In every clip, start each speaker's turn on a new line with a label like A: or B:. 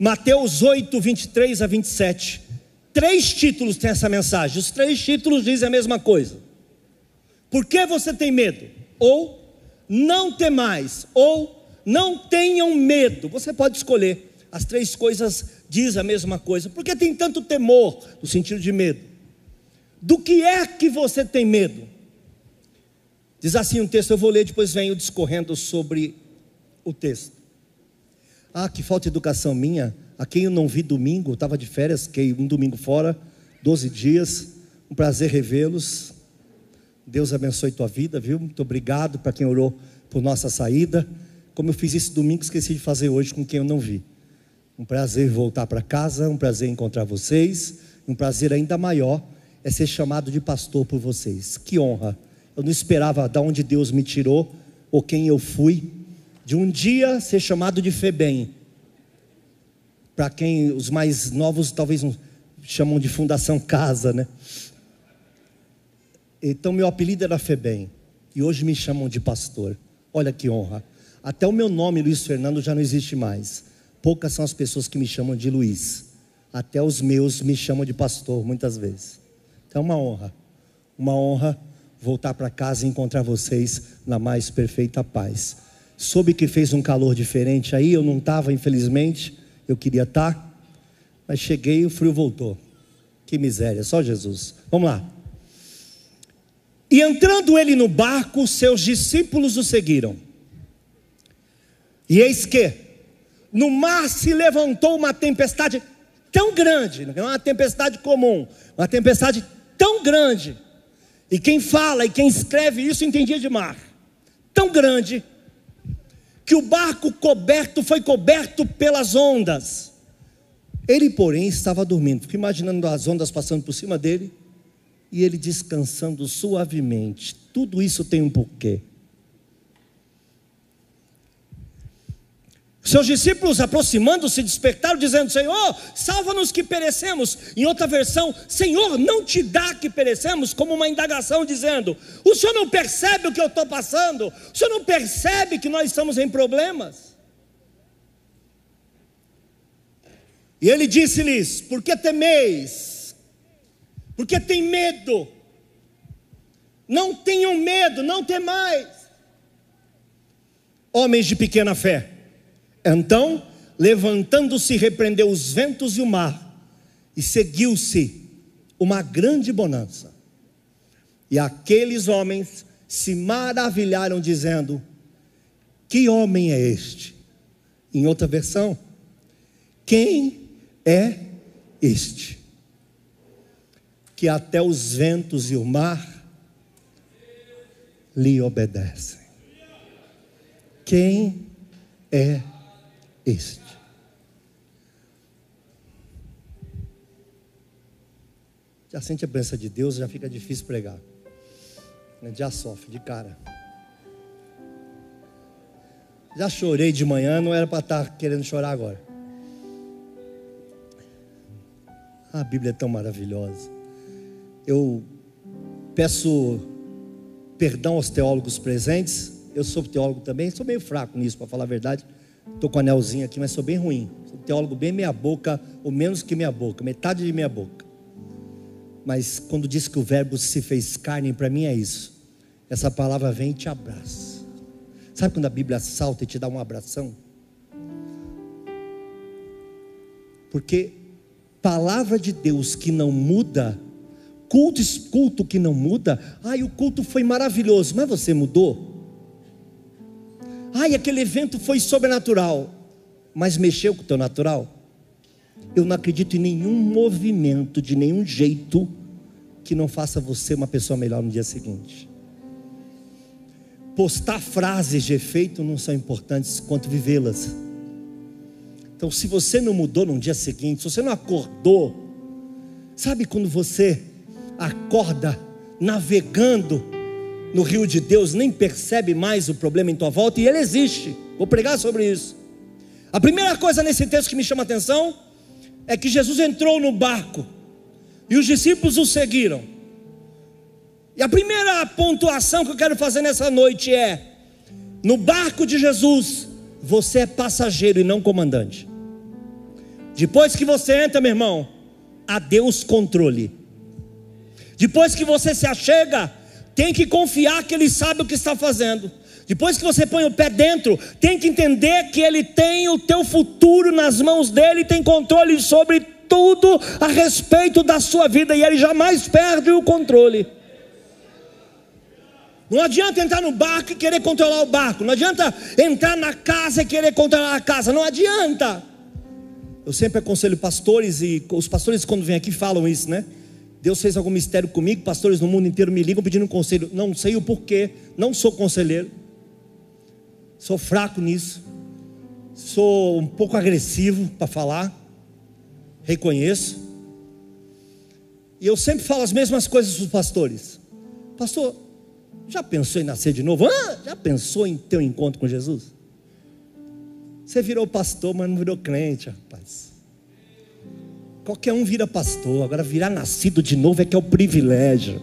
A: Mateus 8, 23 a 27. Três títulos tem essa mensagem. Os três títulos dizem a mesma coisa. Por que você tem medo? Ou não temais, ou não tenham medo. Você pode escolher. As três coisas dizem a mesma coisa. Por que tem tanto temor, no sentido de medo? Do que é que você tem medo? Diz assim um texto, eu vou ler, depois venho discorrendo sobre o texto. Ah, que falta de educação minha. A quem eu não vi domingo, estava de férias, fiquei um domingo fora, 12 dias. Um prazer revê-los. Deus abençoe tua vida, viu? Muito obrigado para quem orou por nossa saída. Como eu fiz isso domingo, esqueci de fazer hoje com quem eu não vi. Um prazer voltar para casa, um prazer encontrar vocês. Um prazer ainda maior é ser chamado de pastor por vocês. Que honra. Eu não esperava de onde Deus me tirou ou quem eu fui. De um dia ser chamado de Febem. Para quem os mais novos talvez chamam de Fundação Casa, né? Então meu apelido era Febem. E hoje me chamam de pastor. Olha que honra. Até o meu nome, Luiz Fernando, já não existe mais. Poucas são as pessoas que me chamam de Luiz. Até os meus me chamam de pastor, muitas vezes. Então é uma honra. Uma honra voltar para casa e encontrar vocês na mais perfeita paz. Soube que fez um calor diferente aí, eu não estava, infelizmente, eu queria estar, tá, mas cheguei e o frio voltou. Que miséria, só Jesus. Vamos lá. E entrando ele no barco, seus discípulos o seguiram. E eis que no mar se levantou uma tempestade tão grande, não é uma tempestade comum, uma tempestade tão grande. E quem fala e quem escreve isso entendia de mar. Tão grande que o barco coberto foi coberto pelas ondas. Ele, porém, estava dormindo. Fico imaginando as ondas passando por cima dele e ele descansando suavemente. Tudo isso tem um porquê. Seus discípulos, aproximando-se, despertaram, dizendo: Senhor, salva-nos que perecemos. Em outra versão, Senhor, não te dá que perecemos, como uma indagação, dizendo: O Senhor não percebe o que eu estou passando? O Senhor não percebe que nós estamos em problemas? E ele disse-lhes: Por que temeis? Por que tem medo? Não tenham medo, não temais. Homens de pequena fé. Então, levantando-se, repreendeu os ventos e o mar, e seguiu-se uma grande bonança. E aqueles homens se maravilharam, dizendo: Que homem é este? Em outra versão, quem é este? Que até os ventos e o mar lhe obedecem. Quem é este? Este. Já sente a presença de Deus, já fica difícil pregar. Já sofre de cara. Já chorei de manhã, não era para estar querendo chorar agora. A Bíblia é tão maravilhosa. Eu peço perdão aos teólogos presentes. Eu sou teólogo também, sou meio fraco nisso, para falar a verdade. Estou com o anelzinho aqui, mas sou bem ruim. Sou um teólogo bem meia boca, ou menos que meia boca, metade de meia boca. Mas quando diz que o verbo se fez carne, para mim é isso. Essa palavra vem e te abraça. Sabe quando a Bíblia salta e te dá um abração? Porque palavra de Deus que não muda, culto, culto que não muda, ai, o culto foi maravilhoso, mas você mudou? Ai, aquele evento foi sobrenatural, mas mexeu com o teu natural. Eu não acredito em nenhum movimento, de nenhum jeito, que não faça você uma pessoa melhor no dia seguinte. Postar frases de efeito não são importantes quanto vivê-las. Então, se você não mudou no dia seguinte, se você não acordou, sabe quando você acorda navegando no rio de Deus, nem percebe mais o problema em tua volta e ele existe. Vou pregar sobre isso. A primeira coisa nesse texto que me chama a atenção é que Jesus entrou no barco e os discípulos o seguiram. E a primeira pontuação que eu quero fazer nessa noite é: no barco de Jesus, você é passageiro e não comandante. Depois que você entra, meu irmão, a Deus controle. Depois que você se achega, tem que confiar que Ele sabe o que está fazendo. Depois que você põe o pé dentro, tem que entender que Ele tem o teu futuro nas mãos dele, tem controle sobre tudo a respeito da sua vida e Ele jamais perde o controle. Não adianta entrar no barco e querer controlar o barco. Não adianta entrar na casa e querer controlar a casa. Não adianta. Eu sempre aconselho pastores e os pastores quando vêm aqui falam isso, né? Deus fez algum mistério comigo, pastores no mundo inteiro me ligam pedindo um conselho. Não sei o porquê, não sou conselheiro. Sou fraco nisso. Sou um pouco agressivo para falar. Reconheço. E eu sempre falo as mesmas coisas para os pastores. Pastor, já pensou em nascer de novo? Ah, já pensou em ter um encontro com Jesus? Você virou pastor, mas não virou crente, rapaz. Qualquer um vira pastor, agora virar nascido de novo é que é o privilégio.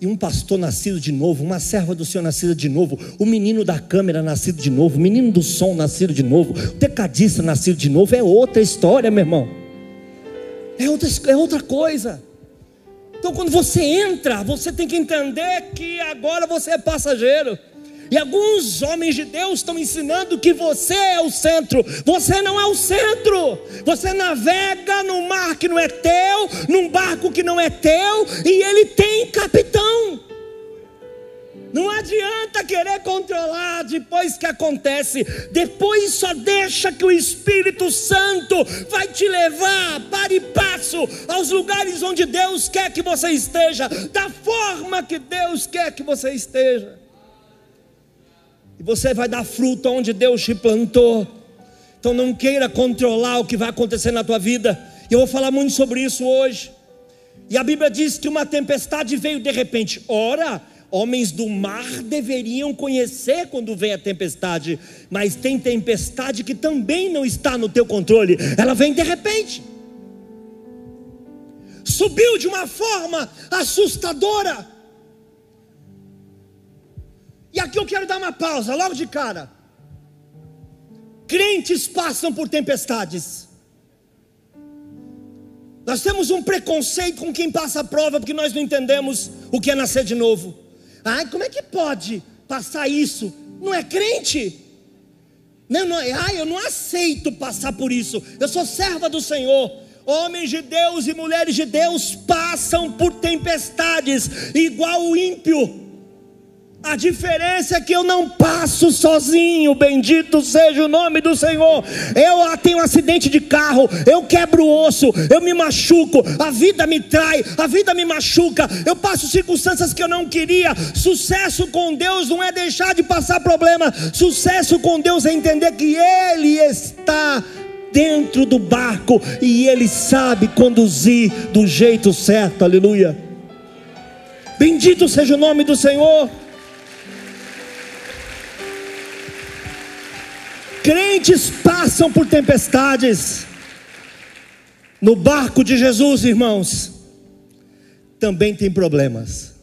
A: E um pastor nascido de novo, uma serva do Senhor nascida de novo, o menino da câmera nascido de novo, o menino do som nascido de novo, o tecadista nascido de novo, é outra história, meu irmão. É outra, é outra coisa. Então, quando você entra, você tem que entender que agora você é passageiro. E alguns homens de Deus estão ensinando que você é o centro. Você não é o centro. Você navega num mar que não é teu, num barco que não é teu, e ele tem capitão. Não adianta querer controlar depois que acontece. Depois só deixa que o Espírito Santo vai te levar para e passo aos lugares onde Deus quer que você esteja, da forma que Deus quer que você esteja. E você vai dar fruto onde Deus te plantou. Então não queira controlar o que vai acontecer na tua vida. Eu vou falar muito sobre isso hoje. E a Bíblia diz que uma tempestade veio de repente. Ora, Homens do mar deveriam conhecer quando vem a tempestade, mas tem tempestade que também não está no teu controle, ela vem de repente. Subiu de uma forma assustadora. E aqui eu quero dar uma pausa, logo de cara. Crentes passam por tempestades. Nós temos um preconceito com quem passa a prova porque nós não entendemos o que é nascer de novo. Ai, como é que pode passar isso? Não é crente? Não, não, ai, eu não aceito passar por isso. Eu sou serva do Senhor. Homens de Deus e mulheres de Deus passam por tempestades, igual o ímpio. A diferença é que eu não passo sozinho, bendito seja o nome do Senhor. Eu tenho um acidente de carro, eu quebro o osso, eu me machuco, a vida me trai, a vida me machuca, eu passo circunstâncias que eu não queria. Sucesso com Deus não é deixar de passar problema, sucesso com Deus é entender que Ele está dentro do barco e Ele sabe conduzir do jeito certo, aleluia. Bendito seja o nome do Senhor. Crentes passam por tempestades. No barco de Jesus, irmãos, também tem problemas.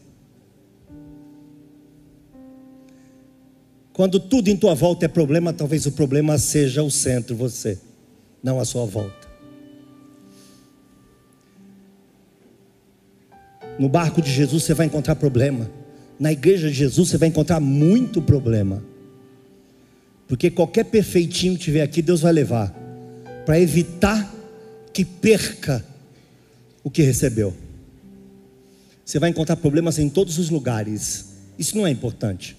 A: Quando tudo em tua volta é problema, talvez o problema seja o centro, você, não a sua volta. No barco de Jesus você vai encontrar problema. Na igreja de Jesus você vai encontrar muito problema. Porque qualquer perfeitinho que tiver aqui, Deus vai levar, para evitar que perca o que recebeu. Você vai encontrar problemas em todos os lugares, isso não é importante.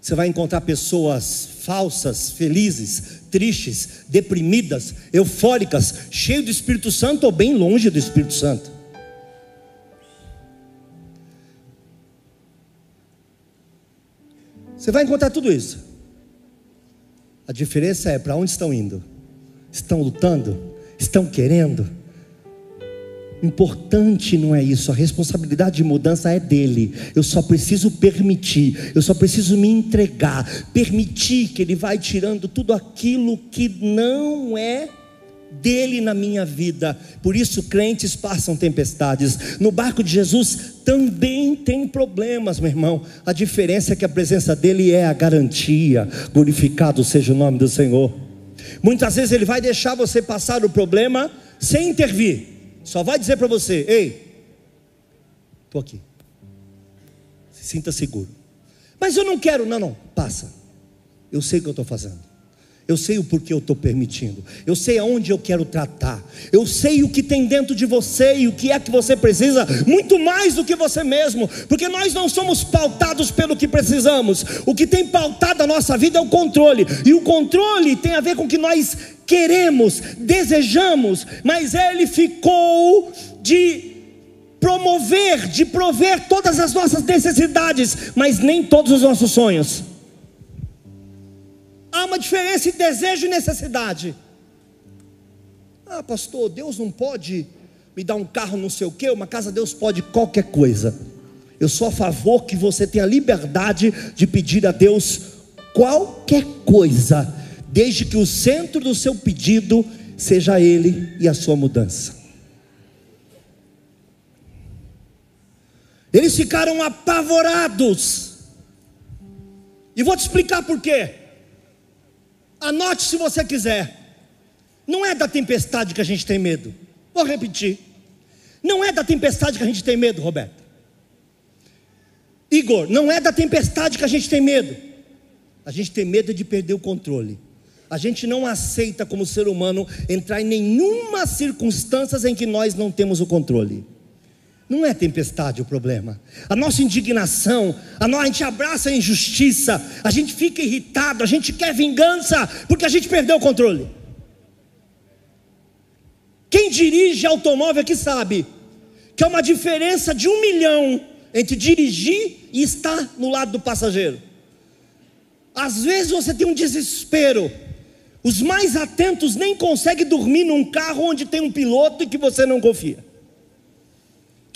A: Você vai encontrar pessoas falsas, felizes, tristes, deprimidas, eufóricas, cheias do Espírito Santo ou bem longe do Espírito Santo. Você vai encontrar tudo isso. A diferença é para onde estão indo? Estão lutando? Estão querendo? Importante não é isso, a responsabilidade de mudança é dele. Eu só preciso permitir, eu só preciso me entregar, permitir que ele vai tirando tudo aquilo que não é dele na minha vida. Por isso, crentes passam tempestades. No barco de Jesus também tem problemas, meu irmão. A diferença é que a presença dele é a garantia. Glorificado seja o nome do Senhor. Muitas vezes ele vai deixar você passar o problema sem intervir. Só vai dizer para você: "Ei, estou aqui. Se sinta seguro." Mas eu não quero, não, não. Passa. Eu sei o que eu estou fazendo. Eu sei o porquê eu estou permitindo. Eu sei aonde eu quero tratar. Eu sei o que tem dentro de você e o que é que você precisa, muito mais do que você mesmo, porque nós não somos pautados pelo que precisamos. O que tem pautado a nossa vida é o controle, e o controle tem a ver com o que nós queremos, desejamos, mas ele ficou de promover, de prover todas as nossas necessidades, mas nem todos os nossos sonhos. Uma diferença entre desejo e necessidade. Ah, pastor, Deus não pode me dar um carro, não sei o quê, uma casa, Deus pode qualquer coisa. Eu sou a favor que você tenha liberdade de pedir a Deus qualquer coisa, desde que o centro do seu pedido seja Ele e a sua mudança. Eles ficaram apavorados, e vou te explicar por quê. Anote se você quiser. Não é da tempestade que a gente tem medo. Vou repetir. Não é da tempestade que a gente tem medo, Roberto. Igor, não é da tempestade que a gente tem medo. A gente tem medo de perder o controle. A gente não aceita como ser humano entrar em nenhuma circunstância em que nós não temos o controle. Não é tempestade o problema. A nossa indignação, a, a gente abraça a injustiça, a gente fica irritado, a gente quer vingança, porque a gente perdeu o controle. Quem dirige automóvel aqui sabe que é uma diferença de um milhão entre dirigir e estar no lado do passageiro. Às vezes você tem um desespero. Os mais atentos nem conseguem dormir num carro onde tem um piloto e que você não confia.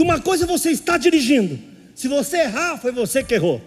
A: Uma coisa você está dirigindo. Se você errar, foi você que errou.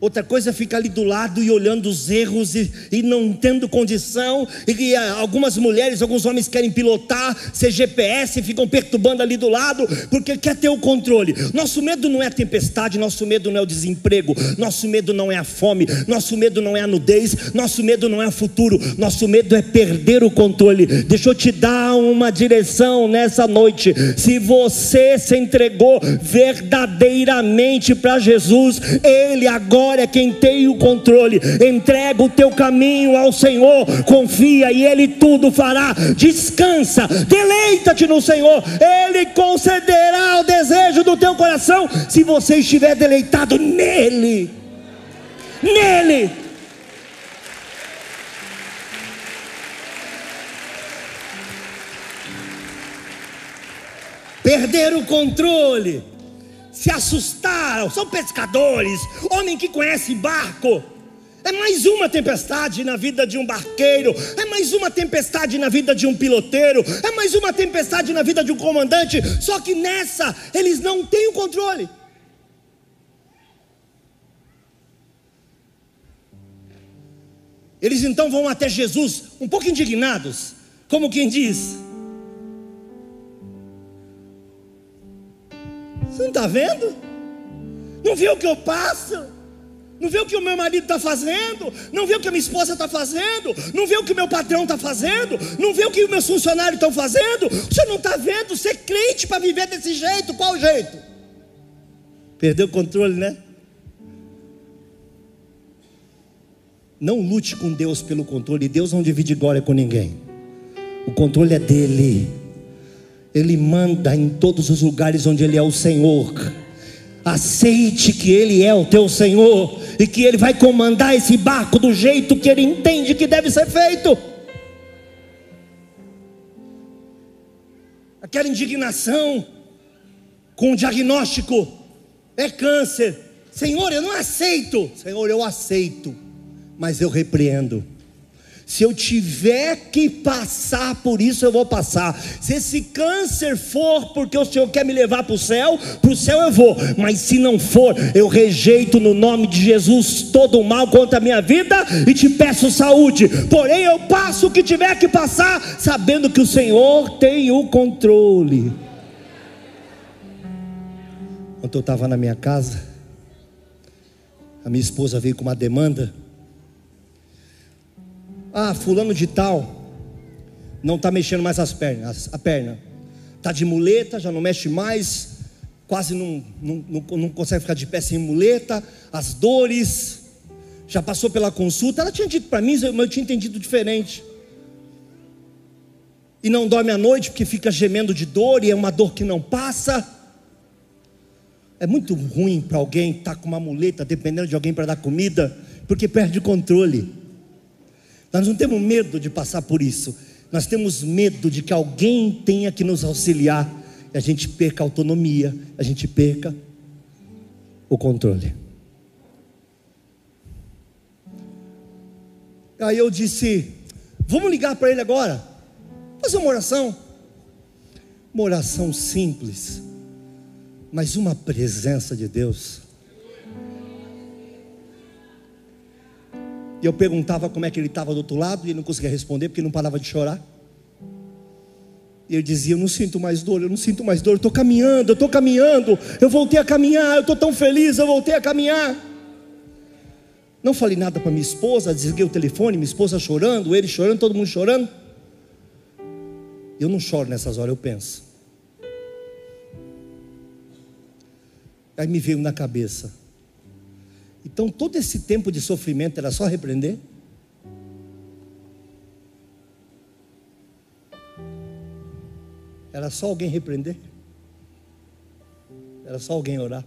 A: Outra coisa é ficar ali do lado e olhando os erros e, e não tendo condição. E, e ah, algumas mulheres, alguns homens querem pilotar, ser GPS, ficam perturbando ali do lado, porque quer ter o controle. Nosso medo não é a tempestade, nosso medo não é o desemprego, nosso medo não é a fome, nosso medo não é a nudez, nosso medo não é o futuro, nosso medo é perder o controle. Deixa eu te dar uma direção nessa noite. Se você se entregou verdadeiramente para Jesus, Ele agora é quem tem o controle. Entrega o teu caminho ao Senhor, confia e Ele tudo fará. Descansa, deleita-te no Senhor, Ele concederá o desejo do teu coração, se você estiver deleitado nele. Nele. Perder o controle se assustaram, são pescadores, homem que conhece barco. É mais uma tempestade na vida de um barqueiro, é mais uma tempestade na vida de um piloteiro, é mais uma tempestade na vida de um comandante, só que nessa eles não têm o controle. Eles então vão até Jesus, um pouco indignados, como quem diz: Você não está vendo? Não viu o que eu passo? Não vê o que o meu marido está fazendo? Não vê o que a minha esposa está fazendo? Não vê o que o meu patrão está fazendo? Não vê o que os meus funcionários estão fazendo? Você não está vendo? Ser crente para viver desse jeito? Qual jeito? Perdeu o controle, né? Não lute com Deus pelo controle. Deus não divide glória com ninguém. O controle é dele. Ele manda em todos os lugares onde Ele é o Senhor. Aceite que Ele é o teu Senhor e que Ele vai comandar esse barco do jeito que Ele entende que deve ser feito. Aquela indignação com o diagnóstico é câncer. Senhor, eu não aceito. Senhor, eu aceito, mas eu repreendo. Se eu tiver que passar por isso, eu vou passar. Se esse câncer for porque o Senhor quer me levar para o céu, para o céu eu vou. Mas se não for, eu rejeito no nome de Jesus todo o mal contra a minha vida e te peço saúde. Porém, eu passo o que tiver que passar, sabendo que o Senhor tem o controle. Quando eu estava na minha casa, a minha esposa veio com uma demanda Ah, fulano de tal não está mexendo mais as pernas, a perna. Está de muleta, já não mexe mais, quase não, não, não, não consegue ficar de pé sem muleta, as dores, já passou pela consulta. Ela tinha dito para mim, mas eu tinha entendido diferente. E não dorme à noite porque fica gemendo de dor e é uma dor que não passa. É muito ruim para alguém estar tá com uma muleta, dependendo de alguém para dar comida, porque perde o controle. Nós não temos medo de passar por isso. Nós temos medo de que alguém tenha que nos auxiliar e a gente perca a autonomia, a gente perca o controle. Aí eu disse: Vamos ligar para ele agora, fazer uma oração. Uma oração simples, mas uma presença de Deus. E eu perguntava como é que ele estava do outro lado, e ele não conseguia responder porque não parava de chorar. E ele dizia: Eu não sinto mais dor, eu não sinto mais dor, eu estou caminhando, eu estou caminhando, eu voltei a caminhar, eu estou tão feliz, eu voltei a caminhar. Não falei nada para minha esposa, desliguei o telefone, minha esposa chorando, ele chorando, todo mundo chorando. Eu não choro nessas horas, eu penso. Aí me veio na cabeça: então todo esse tempo de sofrimento era só repreender? Era só alguém repreender? Era só alguém orar?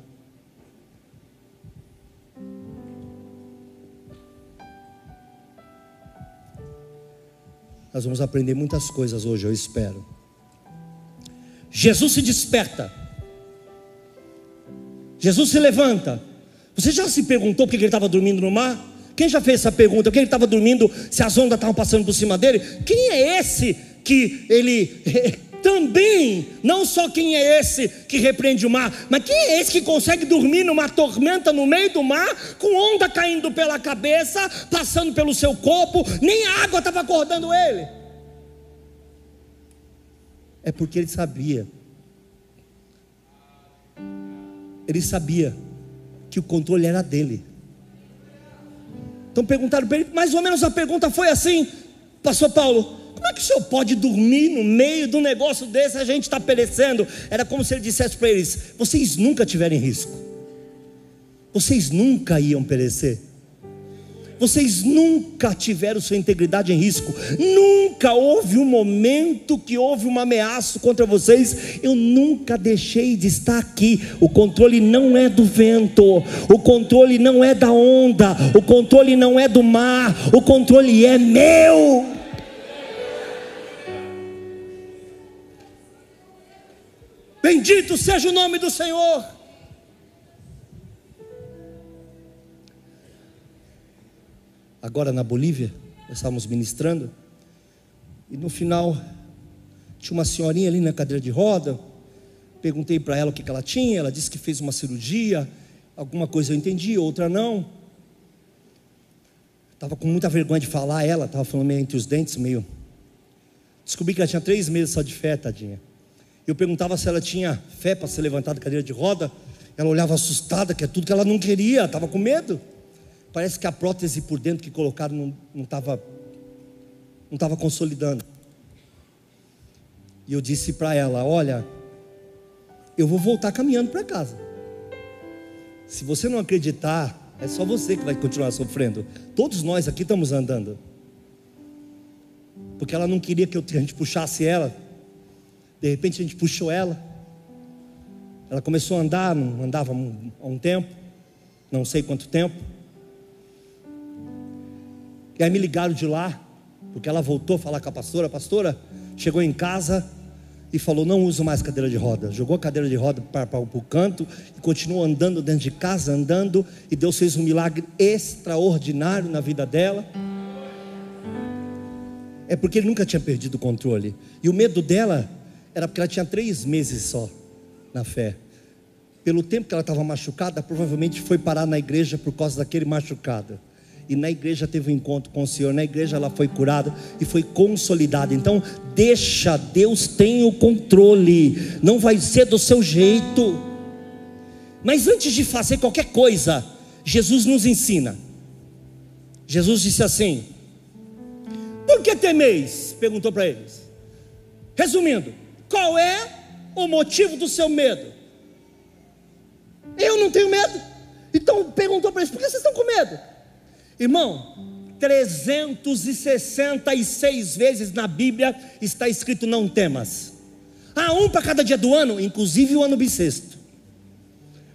A: Nós vamos aprender muitas coisas hoje, eu espero. Jesus se desperta. Jesus se levanta. Você já se perguntou por que ele estava dormindo no mar? Quem já fez essa pergunta? Por que ele estava dormindo se as ondas estavam passando por cima dele? Quem é esse que ele também, não só quem é esse que repreende o mar, mas quem é esse que consegue dormir numa tormenta no meio do mar, com onda caindo pela cabeça, passando pelo seu corpo, nem a água estava acordando ele? É porque ele sabia. Ele sabia que o controle era dele. Então perguntaram para ele, mais ou menos a pergunta foi assim, pastor Paulo, como é que o senhor pode dormir no meio de um negócio desse, a gente está perecendo? Era como se ele dissesse para eles: vocês nunca tiverem risco, vocês nunca iam perecer vocês nunca tiveram sua integridade em risco, nunca houve um momento que houve uma ameaça contra vocês. Eu nunca deixei de estar aqui. O controle não é do vento, o controle não é da onda, o controle não é do mar, o controle é meu. Bendito seja o nome do Senhor. Agora na Bolívia, nós estávamos ministrando, e no final tinha uma senhorinha ali na cadeira de roda. Perguntei para ela o que, que ela tinha, ela disse que fez uma cirurgia, alguma coisa eu entendi, outra não. Estava com muita vergonha de falar, ela estava falando meio entre os dentes, meio. Descobri que ela tinha três meses só de fé, tadinha. Eu perguntava se ela tinha fé para ser levantada da cadeira de roda. Ela olhava assustada, que é tudo que ela não queria, estava com medo. Parece que a prótese por dentro que colocaram não estava não estava consolidando. E eu disse para ela: Olha, eu vou voltar caminhando para casa. Se você não acreditar, é só você que vai continuar sofrendo. Todos nós aqui estamos andando. Porque ela não queria que a gente puxasse ela. De repente a gente puxou ela. Ela começou a andar, não andava há um tempo, não sei quanto tempo. E aí me ligaram de lá, porque ela voltou a falar com a pastora. A pastora chegou em casa e falou: Não uso mais cadeira de roda. Jogou a cadeira de roda para, o canto e continuou andando dentro de casa, andando. E Deus fez um milagre extraordinário na vida dela. É porque ele nunca tinha perdido o controle. E o medo dela era porque ela tinha três meses só na fé. Pelo tempo que ela estava machucada, provavelmente foi parar na igreja por causa daquele machucado e na igreja teve um encontro com o Senhor, na igreja ela foi curada e foi consolidada. Então, deixa, Deus tem o controle, não vai ser do seu jeito. Mas antes de fazer qualquer coisa, Jesus nos ensina. Jesus disse assim: por que temeis? Perguntou para eles. Resumindo, qual é o motivo do seu medo? Eu não tenho medo. Então perguntou para eles: por que vocês estão com medo? Irmão, 366 vezes na Bíblia está escrito não temas. Há um para cada dia do ano, inclusive o ano bissexto.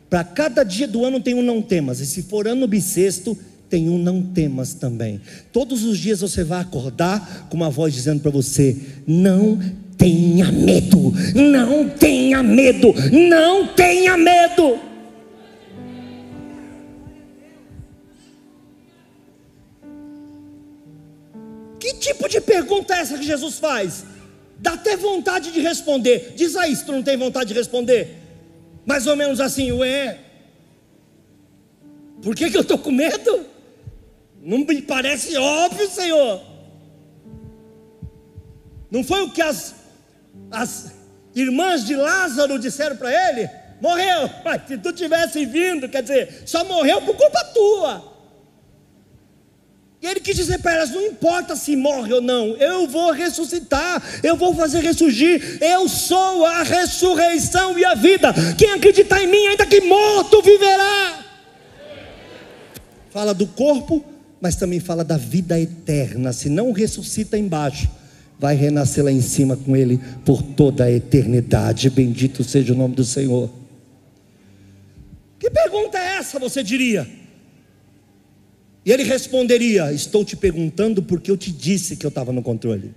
A: Para cada dia do ano tem um não temas. E se for ano bissexto, tem um não temas também. Todos os dias você vai acordar com uma voz dizendo para você: não tenha medo, não tenha medo, não tenha medo. Tipo de pergunta é essa que Jesus faz? Dá até vontade de responder. Diz aí se tu não tem vontade de responder. Mais ou menos assim, ué. Por que, que eu estou com medo? Não me parece óbvio, Senhor. Não foi o que as, as irmãs de Lázaro disseram para ele? Morreu, mas se tu tivesse vindo, quer dizer, só morreu por culpa tua. E ele quis dizer para elas: não importa se morre ou não, eu vou ressuscitar, eu vou fazer ressurgir, eu sou a ressurreição e a vida. Quem acreditar em mim, ainda que morto, viverá. Fala do corpo, mas também fala da vida eterna. Se não ressuscita embaixo, vai renascer lá em cima com ele por toda a eternidade. Bendito seja o nome do Senhor. Que pergunta é essa, você diria? E ele responderia: Estou te perguntando porque eu te disse que eu estava no controle.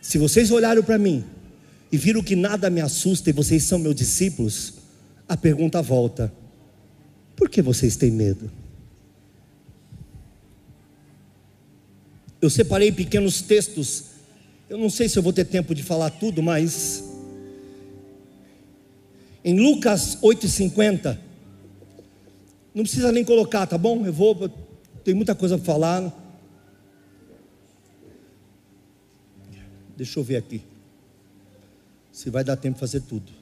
A: Se vocês olharam para mim e viram que nada me assusta e vocês são meus discípulos, a pergunta volta: Por que vocês têm medo? Eu separei pequenos textos. Eu não sei se eu vou ter tempo de falar tudo, mas em Lucas 8:50 não precisa nem colocar, tá bom? Eu vou tem muita coisa para falar. Deixa eu ver aqui. Se vai dar tempo de fazer tudo.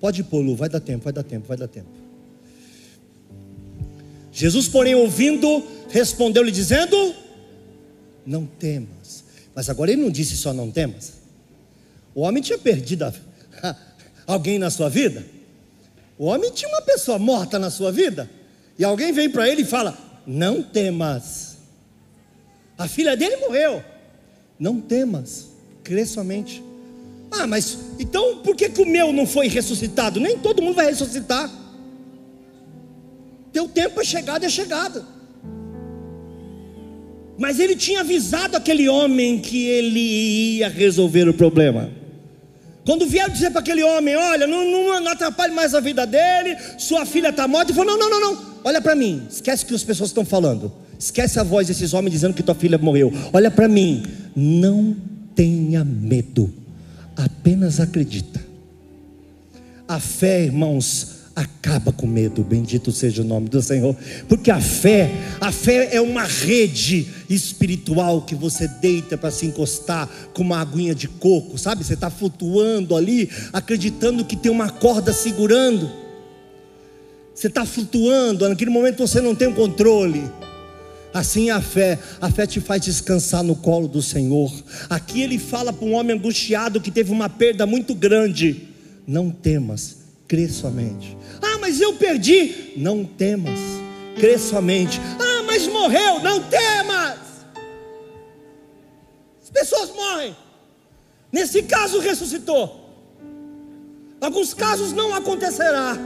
A: Pode pôr, Lu, vai dar tempo, vai dar tempo, vai dar tempo. Jesus, porém, ouvindo, respondeu-lhe dizendo: Não temas. Mas agora ele não disse só não temas. O homem tinha perdido alguém na sua vida. O homem tinha uma pessoa morta na sua vida, e alguém vem para ele e fala: Não temas. A filha dele morreu. Não temas, crê somente. Ah, mas então por que, que o meu não foi ressuscitado? Nem todo mundo vai ressuscitar. Teu tempo é chegado, é chegado. Mas ele tinha avisado aquele homem que ele ia resolver o problema. Quando vieram dizer para aquele homem: Olha, não, não, não, atrapalhe mais a vida dele, sua filha está morta, ele falou: Não, não, não, não, olha para mim, esquece o que as pessoas estão falando, esquece a voz desses homens dizendo que tua filha morreu, olha para mim, não tenha medo, apenas acredita. A fé, irmãos, acaba com medo, bendito seja o nome do Senhor, porque a fé, a fé é uma rede espiritual que você deita para se encostar com uma aguinha de coco, sabe? Você está flutuando ali, acreditando que tem uma corda segurando, você está flutuando, naquele momento você não tem o controle. Assim é a fé, a fé te faz descansar no colo do Senhor. Aqui ele fala para um homem angustiado que teve uma perda muito grande: não temas, crê somente. Ah, mas eu perdi. Não temas, crê somente. Ah, mas morreu. Não temas. As pessoas morrem. Nesse caso, ressuscitou. Alguns casos não acontecerá.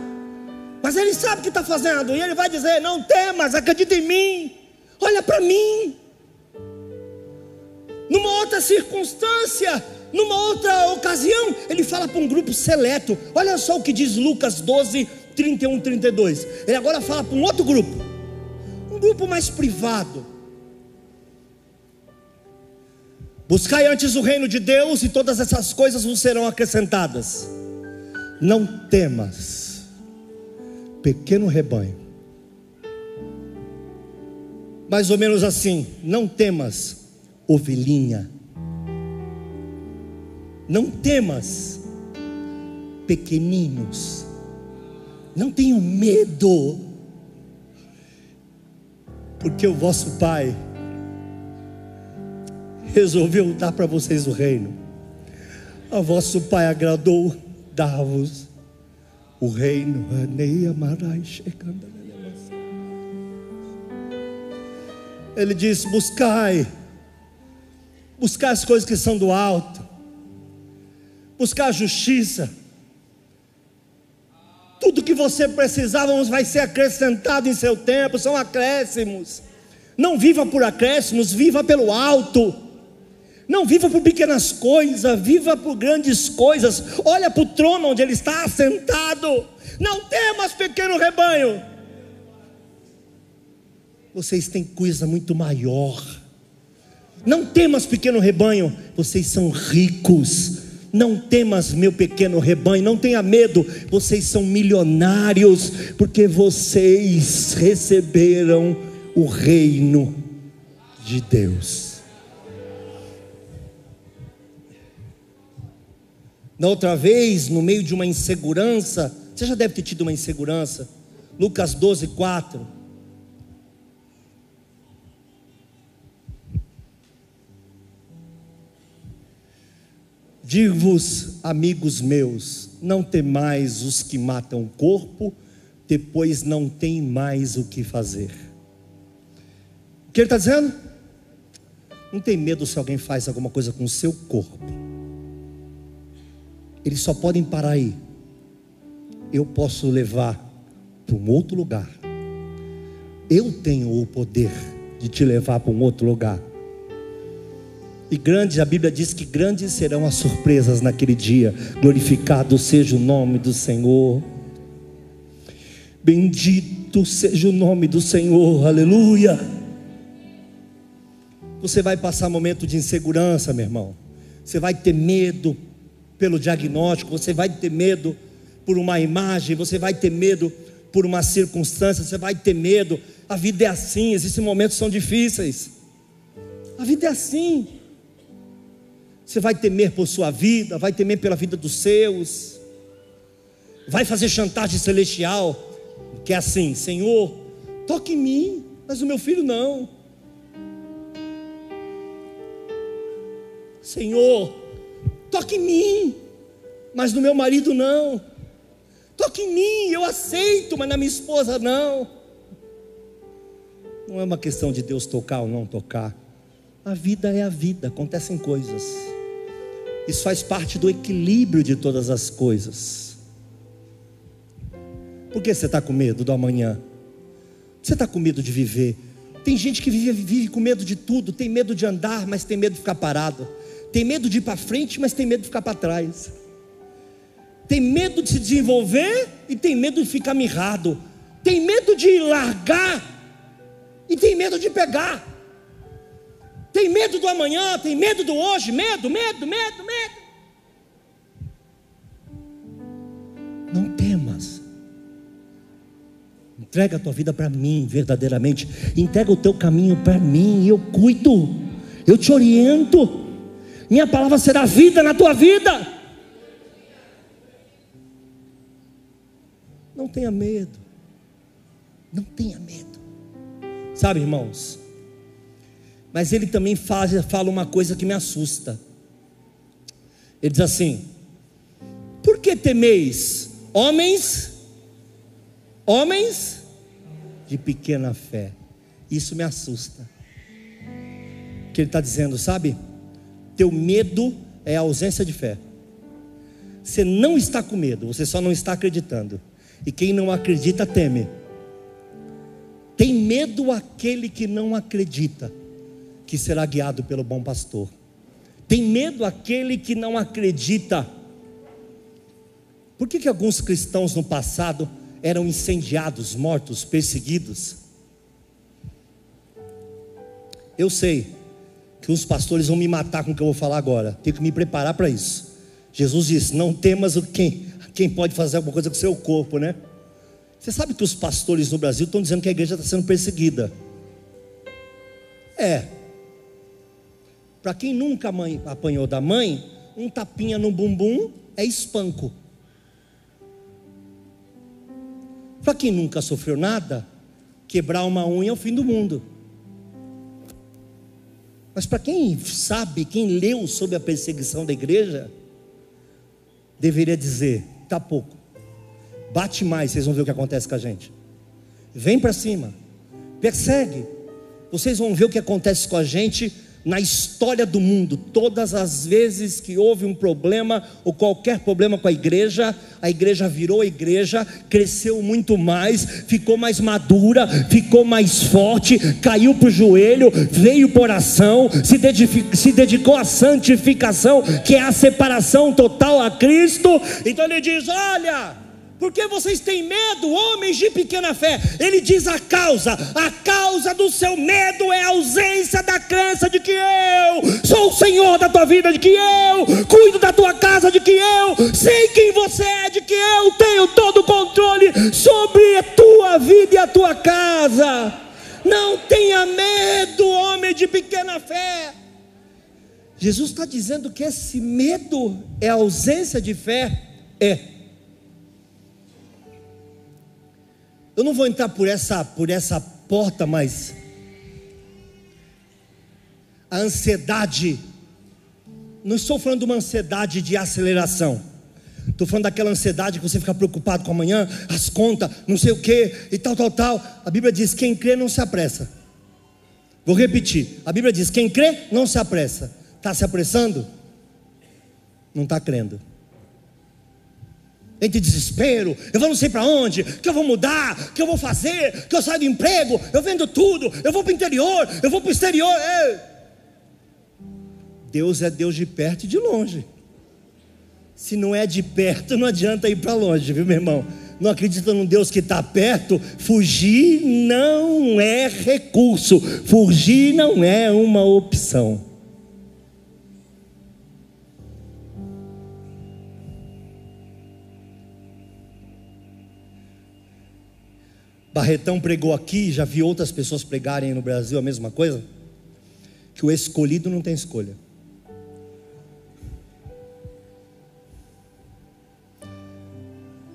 A: Mas ele sabe o que está fazendo. E ele vai dizer: Não temas, acredita em mim. Olha para mim. Numa outra circunstância, numa outra ocasião, ele fala para um grupo seleto. Olha só o que diz Lucas 12, 31, 32. Ele agora fala para um outro grupo, um grupo mais privado. Buscai antes o reino de Deus e todas essas coisas vos serão acrescentadas. Não temas, pequeno rebanho. Mais ou menos assim, não temas, ovelhinha não temas, pequeninos, não tenham medo. Porque o vosso Pai resolveu dar para vocês o reino. A vosso Pai agradou dar-vos o reino. Ele diz: buscai, buscar as coisas que são do alto, buscar justiça. Tudo que você precisava vai ser acrescentado em seu tempo, são acréscimos. Não viva por acréscimos, viva pelo alto. Não viva por pequenas coisas, viva por grandes coisas. Olha para o trono onde ele está assentado. Não temas, pequeno rebanho. Vocês têm coisa muito maior. Não temas, pequeno rebanho. Vocês são ricos. Não temas, meu pequeno rebanho, não tenha medo, vocês são milionários, porque vocês receberam o reino de Deus. Na outra vez, no meio de uma insegurança, você já deve ter tido uma insegurança. Lucas 12, 4. Digo-vos, amigos meus, não temais os que matam o corpo, depois não tem mais o que fazer. O que ele está dizendo? Não tem medo se alguém faz alguma coisa com o seu corpo eles só podem parar aí. Eu posso levar para um outro lugar. Eu tenho o poder de te levar para um outro lugar. E grandes, a Bíblia diz que grandes serão as surpresas naquele dia. Glorificado seja o nome do Senhor. Bendito seja o nome do Senhor. Aleluia. Você vai passar momento de insegurança, meu irmão. Você vai ter medo, pelo diagnóstico, você vai ter medo por uma imagem, você vai ter medo por uma circunstância, você vai ter medo. A vida é assim, existem momentos são difíceis. A vida é assim. Você vai temer por sua vida, vai temer pela vida dos seus. Vai fazer chantagem celestial, que é assim: Senhor, toque em mim, mas o meu filho não. Senhor, toque em mim, mas no meu marido não. Toque em mim, eu aceito, mas na minha esposa não. Não é uma questão de Deus tocar ou não tocar. A vida é a vida, acontecem coisas. Isso faz parte do equilíbrio de todas as coisas. Por que você está com medo do amanhã? Você está com medo de viver? Tem gente que vive, vive com medo de tudo, tem medo de andar, mas tem medo de ficar parado. Tem medo de ir para frente, mas tem medo de ficar para trás. Tem medo de se desenvolver e tem medo de ficar mirrado. Tem medo de largar e tem medo de pegar. Tem medo do amanhã, tem medo do hoje, medo, medo, medo, medo. Não temas. Entrega a tua vida para mim, verdadeiramente. Entrega o teu caminho para mim, eu cuido. Eu te oriento. Minha palavra será vida na tua vida. Não tenha medo. Não tenha medo. Sabe, irmãos? Mas ele também faz, fala uma coisa que me assusta. Ele diz assim: Por que temeis, homens, homens de pequena fé? Isso me assusta. Que ele está dizendo, sabe? Teu medo é a ausência de fé. Você não está com medo, você só não está acreditando. E quem não acredita teme. Tem medo aquele que não acredita que será guiado pelo bom pastor. Tem medo aquele que não acredita. Por que, que alguns cristãos no passado eram incendiados, mortos, perseguidos? Eu sei, que os pastores vão me matar com o que eu vou falar agora. Tenho que me preparar para isso. Jesus disse: Não temas quem, quem pode fazer alguma coisa com o seu corpo, né? Você sabe que os pastores no Brasil estão dizendo que a igreja está sendo perseguida. É. Para quem nunca apanhou da mãe, um tapinha no bumbum é espanco. Para quem nunca sofreu nada, quebrar uma unha é o fim do mundo. Mas para quem sabe, quem leu sobre a perseguição da igreja, deveria dizer: tá pouco, bate mais, vocês vão ver o que acontece com a gente. Vem para cima, persegue, vocês vão ver o que acontece com a gente na história do mundo, todas as vezes que houve um problema ou qualquer problema com a igreja, a igreja virou a igreja, cresceu muito mais, ficou mais madura, ficou mais forte, caiu para o joelho, veio por oração, se, se dedicou à santificação, que é a separação total a Cristo. Então ele diz: Olha porque vocês têm medo, homens de pequena fé? Ele diz a causa: a causa do seu medo é a ausência da crença de que eu sou o Senhor da tua vida, de que eu cuido da tua casa, de que eu sei quem você é, de que eu tenho todo o controle sobre a tua vida e a tua casa. Não tenha medo, homem de pequena fé. Jesus está dizendo que esse medo é ausência de fé. É. Eu não vou entrar por essa, por essa porta, mas a ansiedade, não estou falando de uma ansiedade de aceleração. Estou falando daquela ansiedade que você fica preocupado com amanhã, as contas, não sei o que, e tal, tal, tal. A Bíblia diz: quem crê não se apressa. Vou repetir: a Bíblia diz: quem crê não se apressa. Está se apressando? Não está crendo entre desespero, eu vou não sei para onde, que eu vou mudar, que eu vou fazer, que eu saio do emprego, eu vendo tudo, eu vou para o interior, eu vou para o exterior. É. Deus é Deus de perto e de longe. Se não é de perto, não adianta ir para longe, viu, meu irmão? Não acredita num Deus que está perto, fugir não é recurso, fugir não é uma opção. Barretão pregou aqui, já vi outras pessoas pregarem no Brasil a mesma coisa. Que o escolhido não tem escolha.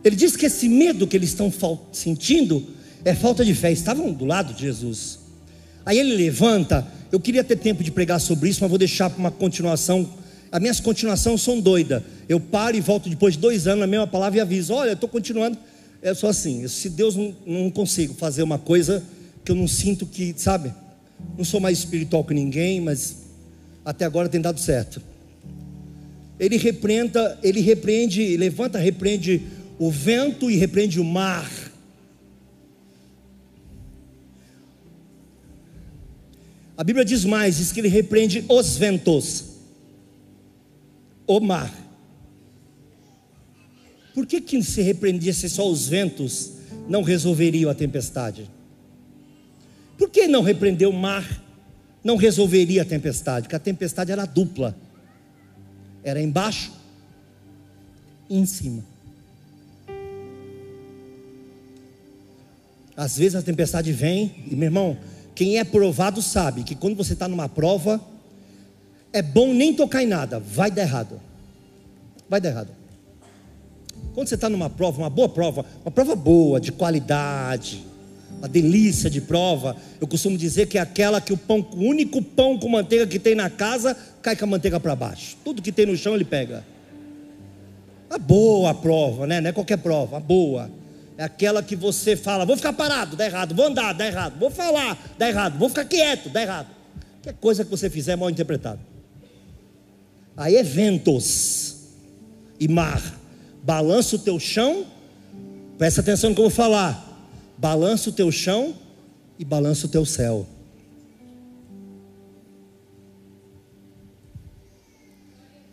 A: Ele diz que esse medo que eles estão sentindo é falta de fé. Estavam do lado de Jesus. Aí ele levanta. Eu queria ter tempo de pregar sobre isso, mas vou deixar para uma continuação. As minhas continuações são doidas. Eu paro e volto depois de dois anos na mesma palavra e aviso: olha, estou continuando eu sou assim, se Deus não, não consigo fazer uma coisa que eu não sinto que, sabe? Não sou mais espiritual que ninguém, mas até agora tem dado certo. Ele repreenda, ele repreende, levanta, repreende o vento e repreende o mar. A Bíblia diz mais, diz que ele repreende os ventos, o mar. Por que, que se repreendesse só os ventos, não resolveriam a tempestade? Por que não repreendeu o mar, não resolveria a tempestade? Porque a tempestade era dupla: era embaixo e em cima. Às vezes a tempestade vem, e meu irmão, quem é provado sabe que quando você está numa prova, é bom nem tocar em nada, vai dar errado. Vai dar errado. Quando você está numa prova, uma boa prova, uma prova boa, de qualidade, uma delícia de prova, eu costumo dizer que é aquela que o pão, o único pão com manteiga que tem na casa, cai com a manteiga para baixo. Tudo que tem no chão ele pega. A boa prova, né? Não é qualquer prova, a boa. É aquela que você fala, vou ficar parado, dá errado, vou andar, dá errado, vou falar, dá errado, vou ficar quieto, dá errado. Qualquer coisa que você fizer é mal interpretado. Aí é ventos e mar balança o teu chão, presta atenção no que eu vou falar. Balança o teu chão e balança o teu céu.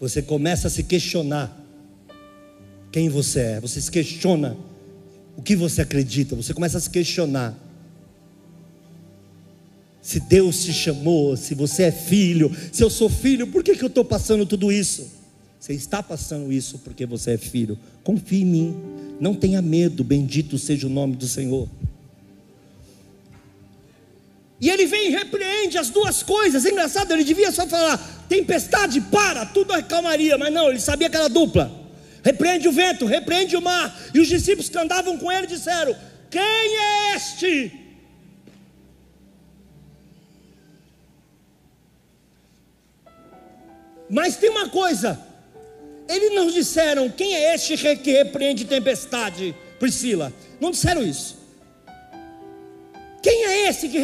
A: Você começa a se questionar quem você é. Você se questiona o que você acredita. Você começa a se questionar. Se Deus te chamou, se você é filho, se eu sou filho, por que, que eu estou passando tudo isso? Você está passando isso porque você é filho. Confie em mim. Não tenha medo. Bendito seja o nome do Senhor. E ele vem e repreende as duas coisas. É engraçado, ele devia só falar: tempestade, para, tudo acalmaria. Mas não, ele sabia que era dupla. Repreende o vento, repreende o mar. E os discípulos que andavam com ele disseram: Quem é este? Mas tem uma coisa: eles não disseram quem é este que repreende tempestade, Priscila. Não disseram isso. Quem é esse que,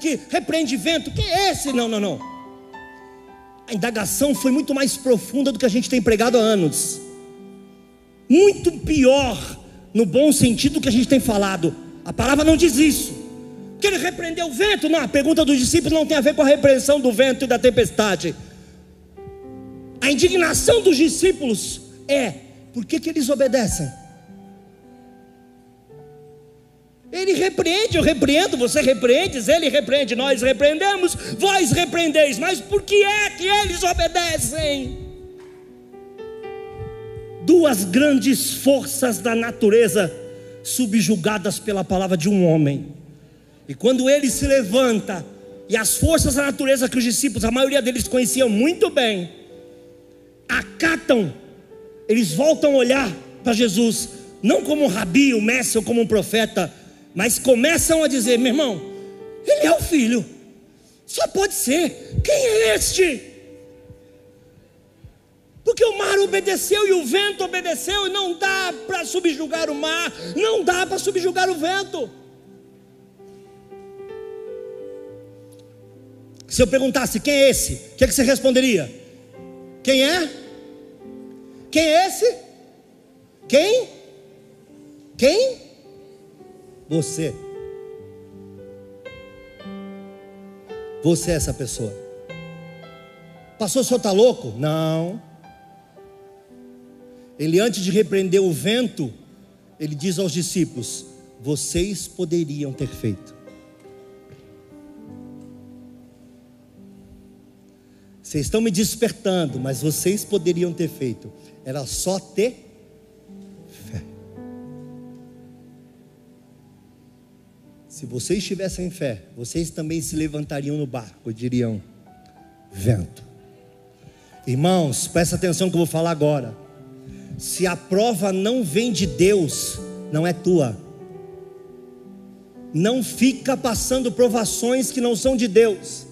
A: que repreende vento? Quem é esse? Não, não, não. A indagação foi muito mais profunda do que a gente tem pregado há anos. Muito pior, no bom sentido do que a gente tem falado. A palavra não diz isso. Que ele repreendeu o vento? Não, a pergunta dos discípulos não tem a ver com a repreensão do vento e da tempestade. A indignação dos discípulos é: por que, que eles obedecem? Ele repreende, eu repreendo, você repreende, ele repreende, nós repreendemos, vós repreendeis, mas por que é que eles obedecem? Duas grandes forças da natureza subjugadas pela palavra de um homem. E quando ele se levanta, e as forças da natureza que os discípulos, a maioria deles conheciam muito bem, acatam, eles voltam a olhar para Jesus, não como um rabi, um mestre ou como um profeta, mas começam a dizer: meu irmão, ele é o filho, só pode ser, quem é este? Porque o mar obedeceu e o vento obedeceu, e não dá para subjugar o mar, não dá para subjugar o vento. Se eu perguntasse quem é esse, o que, é que você responderia? Quem é? Quem é esse? Quem? Quem? Você. Você é essa pessoa. Pastor, o senhor está louco? Não. Ele, antes de repreender o vento, ele diz aos discípulos: Vocês poderiam ter feito. Vocês estão me despertando, mas vocês poderiam ter feito. Era só ter fé. Se vocês tivessem fé, vocês também se levantariam no barco e diriam: vento. Irmãos, presta atenção que eu vou falar agora. Se a prova não vem de Deus, não é tua. Não fica passando provações que não são de Deus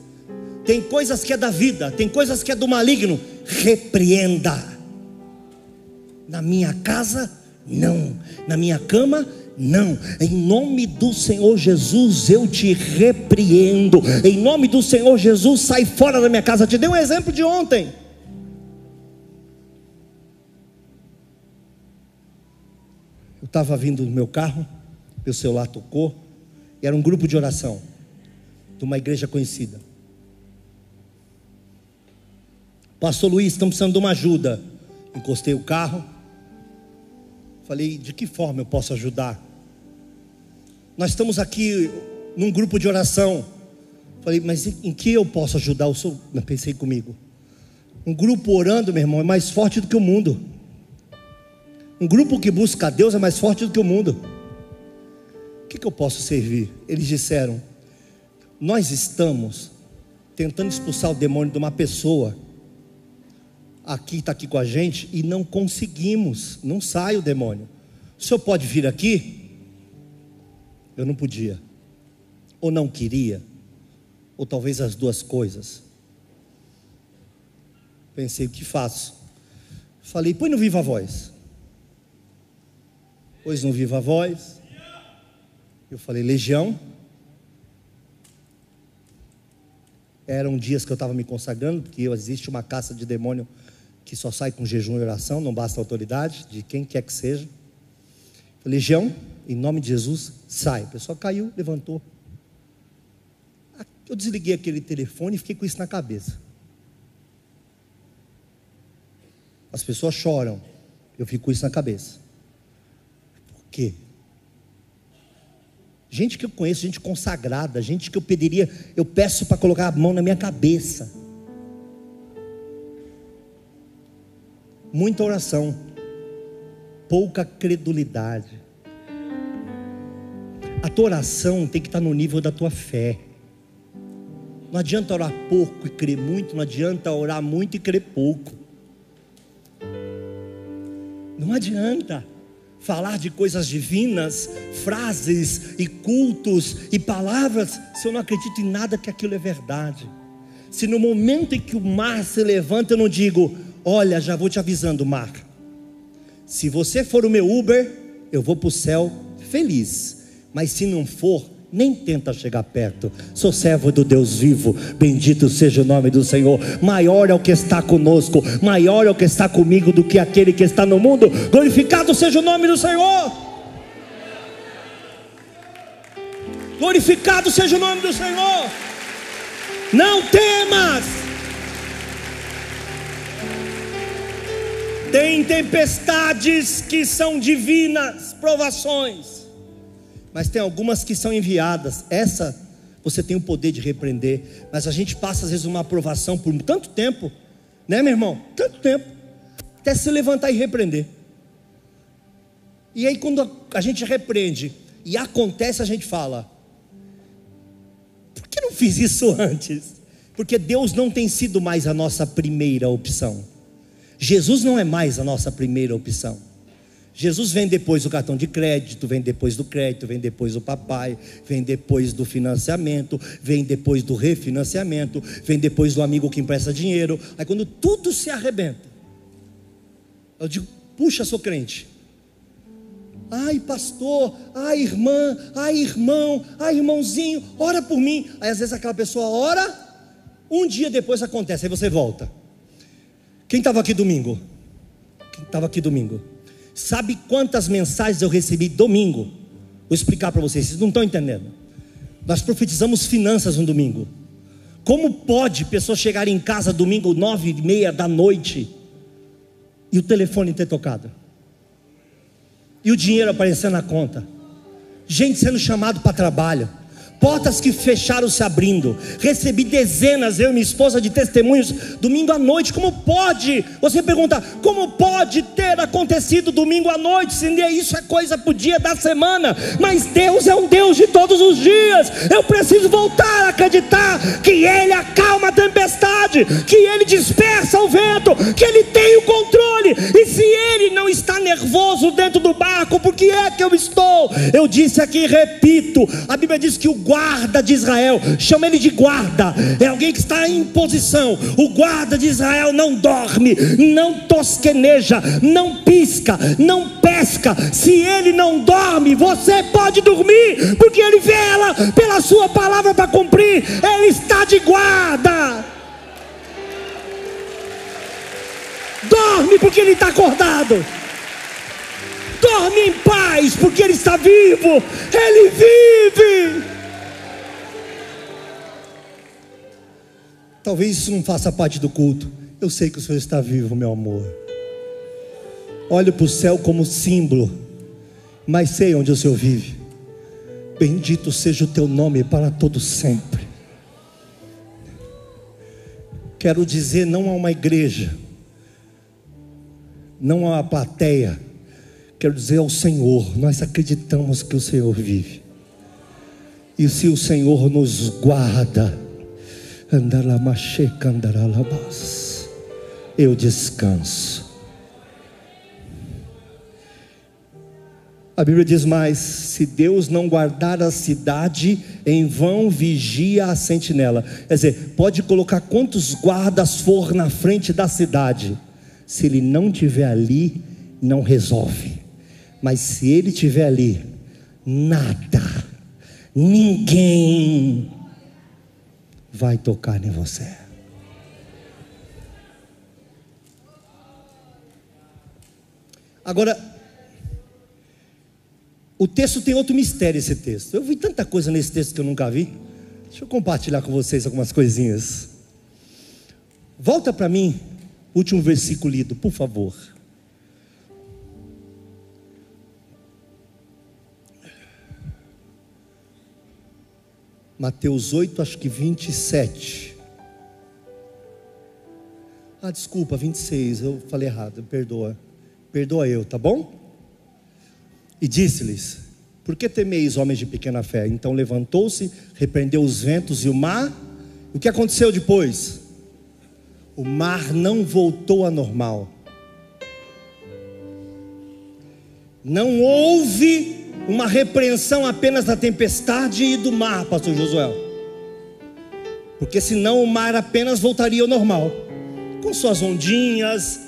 A: tem coisas que é da vida, tem coisas que é do maligno, repreenda. Na minha casa, não. Na minha cama, não. Em nome do Senhor Jesus, eu te repreendo. Em nome do Senhor Jesus, sai fora da minha casa. te dei um exemplo de ontem. Eu estava vindo no meu carro, meu celular tocou, e era um grupo de oração de uma igreja conhecida. Pastor Luiz, estamos precisando de uma ajuda. Encostei o carro. Falei, de que forma eu posso ajudar? Nós estamos aqui num grupo de oração. Falei, mas em que eu posso ajudar? Eu sou, pensei comigo. Um grupo orando, meu irmão, é mais forte do que o mundo. Um grupo que busca a Deus é mais forte do que o mundo. O que, que eu posso servir? Eles disseram: Nós estamos tentando expulsar o demônio de uma pessoa aqui está aqui com a gente e não conseguimos, não sai o demônio. O senhor pode vir aqui? Eu não podia, ou não queria, ou talvez as duas coisas. Pensei, o que faço? Falei, põe no viva voz. Pois no viva voz. Eu falei, legião. Eram dias que eu estava me consagrando, porque existe uma caça de demônio que só sai com jejum e oração, não basta autoridade de quem quer que seja. Legião, em nome de Jesus, sai. O pessoal caiu, levantou. Eu desliguei aquele telefone e fiquei com isso na cabeça. As pessoas choram, eu fico com isso na cabeça. Por quê? Gente que eu conheço, gente consagrada, gente que eu pediria, eu peço para colocar a mão na minha cabeça. Muita oração, pouca credulidade. A tua oração tem que estar no nível da tua fé. Não adianta orar pouco e crer muito, não adianta orar muito e crer pouco. Não adianta falar de coisas divinas, frases e cultos e palavras, se eu não acredito em nada que aquilo é verdade se no momento em que o mar se levanta eu não digo, olha, já vou te avisando, mar. Se você for o meu Uber, eu vou para o céu feliz. Mas se não for, nem tenta chegar perto. Sou servo do Deus vivo, bendito seja o nome do Senhor. Maior é o que está conosco, maior é o que está comigo do que aquele que está no mundo. Glorificado seja o nome do Senhor. Glorificado seja o nome do Senhor. Não temas. Tem tempestades que são divinas, provações mas tem algumas que são enviadas. Essa você tem o poder de repreender, mas a gente passa às vezes uma aprovação por tanto tempo, né, meu irmão? Tanto tempo, até se levantar e repreender. E aí, quando a gente repreende e acontece, a gente fala: por que não fiz isso antes? Porque Deus não tem sido mais a nossa primeira opção. Jesus não é mais a nossa primeira opção. Jesus vem depois do cartão de crédito, vem depois do crédito, vem depois do papai, vem depois do financiamento, vem depois do refinanciamento, vem depois do amigo que empresta dinheiro. Aí quando tudo se arrebenta, eu digo: puxa, sou crente. Ai, pastor, ai, irmã, ai, irmão, ai, irmãozinho, ora por mim. Aí às vezes aquela pessoa ora, um dia depois acontece, aí você volta. Quem estava aqui domingo? Quem estava aqui domingo? Sabe quantas mensagens eu recebi domingo? Vou explicar para vocês, vocês não estão entendendo. Nós profetizamos finanças no domingo. Como pode pessoa chegar em casa domingo nove e meia da noite e o telefone ter tocado? E o dinheiro aparecer na conta? Gente sendo chamado para trabalho portas que fecharam se abrindo. Recebi dezenas, eu e minha esposa, de testemunhos domingo à noite. Como pode? Você pergunta, como pode ter acontecido domingo à noite? Se isso é coisa para o dia da semana. Mas Deus é um Deus de todos os dias. Eu preciso voltar a acreditar que Ele acalma a tempestade, que Ele dispersa o vento, que Ele tem o controle. E se Ele não está nervoso dentro do barco, por que é que eu estou? Eu disse aqui, repito: a Bíblia diz que o guarda de Israel, chama ele de guarda, é alguém que está em posição. O guarda de Israel não dorme, não tosqueneja, não pisca, não pesca. Se ele não dorme, você pode dormir, porque ele vela pela sua palavra para cumprir, ele está de guarda. Dorme porque ele está acordado. Dorme em paz, porque Ele está vivo. Ele vive. Talvez isso não faça parte do culto. Eu sei que o Senhor está vivo, meu amor. Olho para o céu como símbolo, mas sei onde o Senhor vive. Bendito seja o teu nome para todo sempre. Quero dizer, não a uma igreja, não a uma plateia, quero dizer ao Senhor, nós acreditamos que o Senhor vive. E se o Senhor nos guarda, eu descanso. A Bíblia diz mais: se Deus não guardar a cidade, em vão vigia a sentinela. Quer dizer, pode colocar quantos guardas for na frente da cidade, se ele não tiver ali, não resolve. Mas se ele tiver ali, nada, ninguém vai tocar em você. Agora, o texto tem outro mistério esse texto. Eu vi tanta coisa nesse texto que eu nunca vi. Deixa eu compartilhar com vocês algumas coisinhas. Volta para mim, último versículo lido, por favor. Mateus 8, acho que 27. Ah, desculpa, 26, eu falei errado, perdoa. Perdoa eu, tá bom? E disse-lhes: Por que temeis, homens de pequena fé? Então levantou-se, repreendeu os ventos e o mar. O que aconteceu depois? O mar não voltou a normal. Não houve uma repreensão apenas da tempestade e do mar, pastor Josué. Porque senão o mar apenas voltaria ao normal, com suas ondinhas,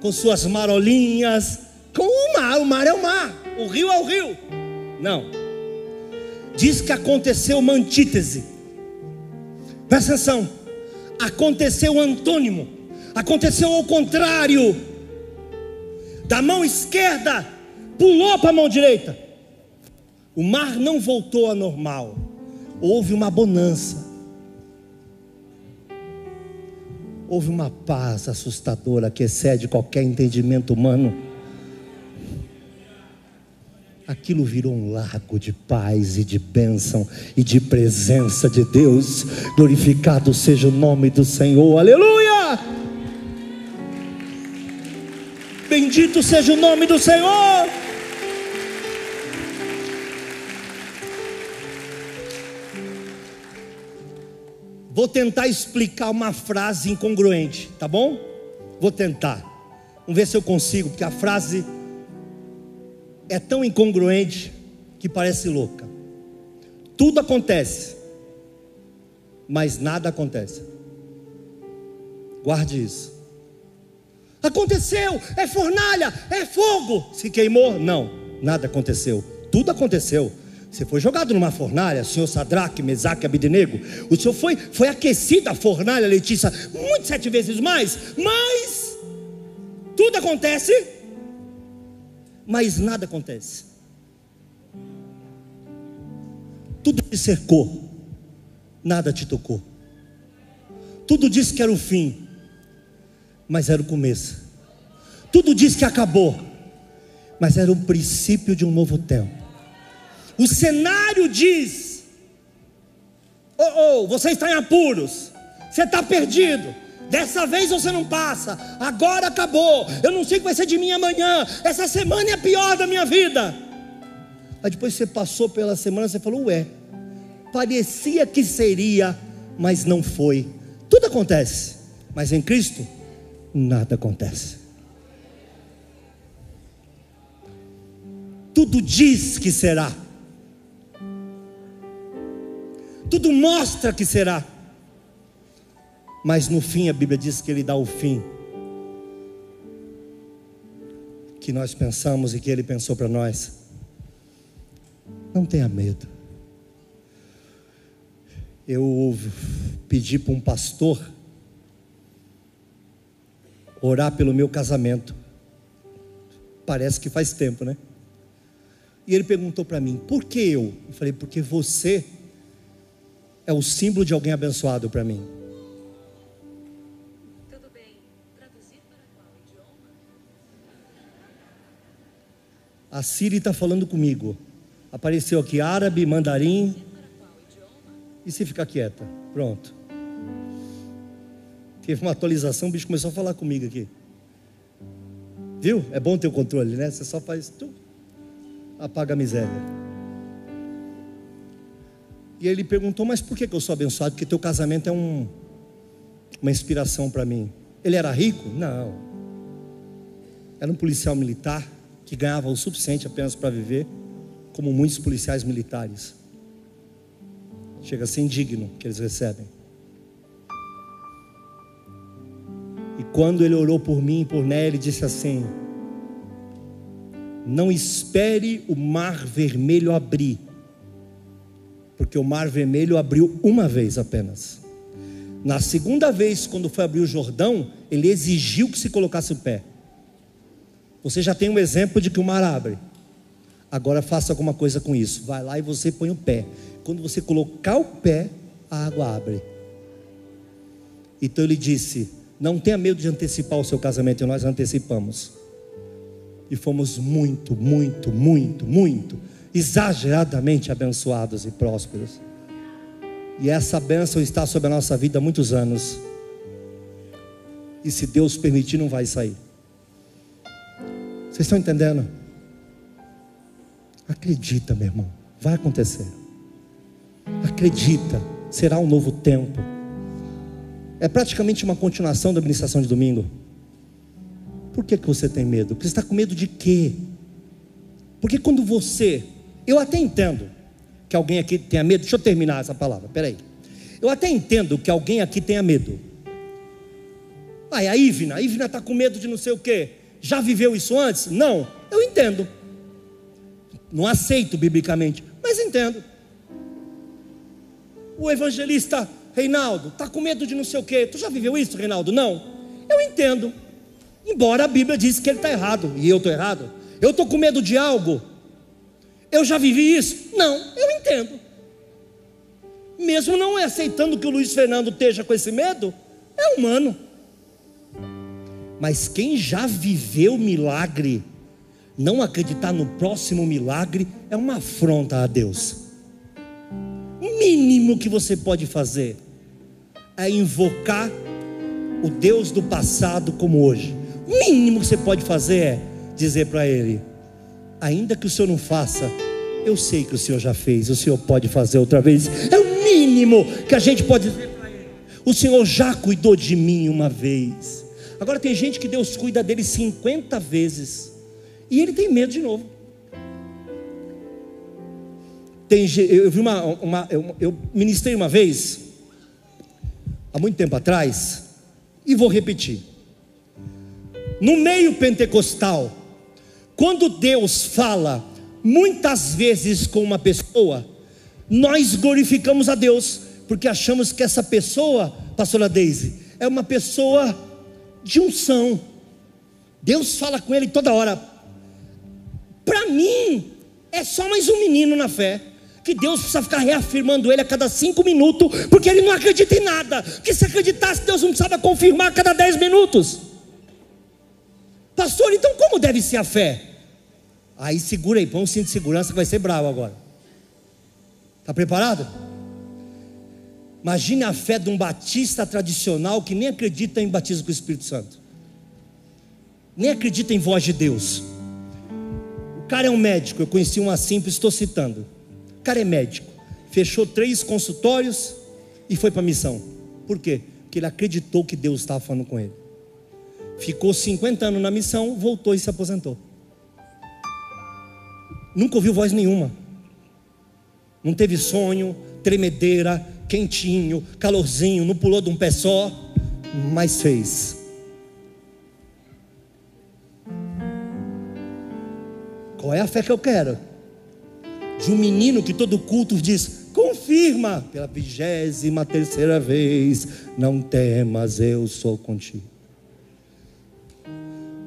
A: com suas marolinhas, com o mar. O mar é o mar, o rio é o rio. Não. Diz que aconteceu uma antítese. Presta atenção. Aconteceu o antônimo. Aconteceu ao contrário. Da mão esquerda pulou para a mão direita. O mar não voltou ao normal. Houve uma bonança. Houve uma paz assustadora que excede qualquer entendimento humano. Aquilo virou um lago de paz e de bênção e de presença de Deus. Glorificado seja o nome do Senhor. Aleluia! Bendito seja o nome do Senhor. Vou tentar explicar uma frase incongruente, tá bom? Vou tentar. Vamos ver se eu consigo, porque a frase é tão incongruente que parece louca. Tudo acontece, mas nada acontece. Guarde isso. Aconteceu, é fornalha, é fogo. Se queimou? Não, nada aconteceu. Tudo aconteceu, você foi jogado numa fornalha, senhor Sadraque, Mesaque, Abidenego. O senhor foi, foi aquecido a fornalha, Letícia, muito sete vezes mais. Mas tudo acontece, mas nada acontece. Tudo te cercou, nada te tocou. Tudo disse que era o fim, mas era o começo. Tudo disse que acabou, mas era o princípio de um novo tempo. O cenário diz: Oh, oh, você está em apuros, você está perdido. Dessa vez você não passa, agora acabou. Eu não sei o que vai ser de mim amanhã. Essa semana é a pior da minha vida. Aí depois você passou pela semana, você falou: Ué, parecia que seria, mas não foi. Tudo acontece, mas em Cristo, nada acontece. Tudo diz que será, tudo mostra que será. Mas no fim a Bíblia diz que ele dá o fim que nós pensamos e que ele pensou para nós. Não tenha medo. Eu pedi para um pastor orar pelo meu casamento. Parece que faz tempo, né? E ele perguntou para mim: por que eu? Eu falei: porque você é o símbolo de alguém abençoado para mim. Tudo bem. Traduzir para qual idioma? A Siri está falando comigo. Apareceu aqui árabe, mandarim. E se ficar quieta? Pronto. Teve uma atualização, o bicho começou a falar comigo aqui. Viu? É bom ter o controle, né? Você só faz. Tu, apaga a miséria. E ele perguntou: Mas por que, eu sou abençoado? Porque teu casamento é um, uma inspiração para mim. Ele era rico? Não. Era um policial militar que ganhava o suficiente apenas para viver, como muitos policiais militares. Chega a ser indigno que eles recebem. E quando ele orou por mim e por Né, ele disse assim: Não espere o mar vermelho abrir porque o mar vermelho abriu uma vez apenas. Na segunda vez, quando foi abrir o Jordão, ele exigiu que se colocasse o pé. Você já tem um exemplo de que o mar abre. Agora faça alguma coisa com isso. Vai lá e você põe o pé. Quando você colocar o pé, a água abre. Então ele disse: Não tenha medo de antecipar o seu casamento. E nós antecipamos. E fomos muito, muito, muito, muito exageradamente abençoados e prósperos. E essa bênção está sobre a nossa vida há muitos anos. E se Deus permitir, não vai sair. Vocês estão entendendo? Acredita, meu irmão, vai acontecer. Acredita, será um novo tempo. É praticamente uma continuação da administração de domingo. Por que, que você tem medo? Porque você está com medo de quê? Porque quando você eu até entendo que alguém aqui tenha medo. Deixa eu terminar essa palavra, peraí. Eu até entendo que alguém aqui tenha medo. Ai, a Ivna, a Ivna está com medo de não sei o quê. Já viveu isso antes? Não, eu entendo. Não aceito biblicamente, mas entendo. O evangelista Reinaldo está com medo de não sei o quê. Tu já viveu isso, Reinaldo? Não. Eu entendo. Embora a Bíblia diz que ele está errado e eu estou errado. Eu estou com medo de algo. Eu já vivi isso? Não, eu entendo. Mesmo não aceitando que o Luiz Fernando esteja com esse medo, é humano. Mas quem já viveu milagre, não acreditar no próximo milagre é uma afronta a Deus. O mínimo que você pode fazer é invocar o Deus do passado como hoje. O mínimo que você pode fazer é dizer para Ele: ainda que o Senhor não faça, eu sei que o Senhor já fez, o Senhor pode fazer outra vez. É o mínimo que a gente pode dizer para Ele. O Senhor já cuidou de mim uma vez. Agora tem gente que Deus cuida dele 50 vezes. E ele tem medo de novo. Tem, eu vi uma, uma eu, eu ministrei uma vez, há muito tempo atrás, e vou repetir. No meio pentecostal, quando Deus fala muitas vezes com uma pessoa, nós glorificamos a Deus, porque achamos que essa pessoa, pastora Daisy, é uma pessoa de unção. Deus fala com ele toda hora. Para mim, é só mais um menino na fé. Que Deus precisa ficar reafirmando ele a cada cinco minutos, porque ele não acredita em nada. Que se acreditasse, Deus não precisava confirmar a cada dez minutos. Pastor, então como deve ser a fé? Aí segura aí, põe um cinto de segurança que vai ser bravo agora. Está preparado? Imagine a fé de um batista tradicional que nem acredita em batismo com o Espírito Santo, nem acredita em voz de Deus. O cara é um médico, eu conheci um assim, estou citando. O cara é médico, fechou três consultórios e foi para a missão. Por quê? Porque ele acreditou que Deus estava falando com ele. Ficou 50 anos na missão, voltou e se aposentou. Nunca ouviu voz nenhuma. Não teve sonho, tremedeira, quentinho, calorzinho, não pulou de um pé só, mas fez. Qual é a fé que eu quero? De um menino que todo culto diz: confirma pela vigésima terceira vez, não temas, eu sou contigo.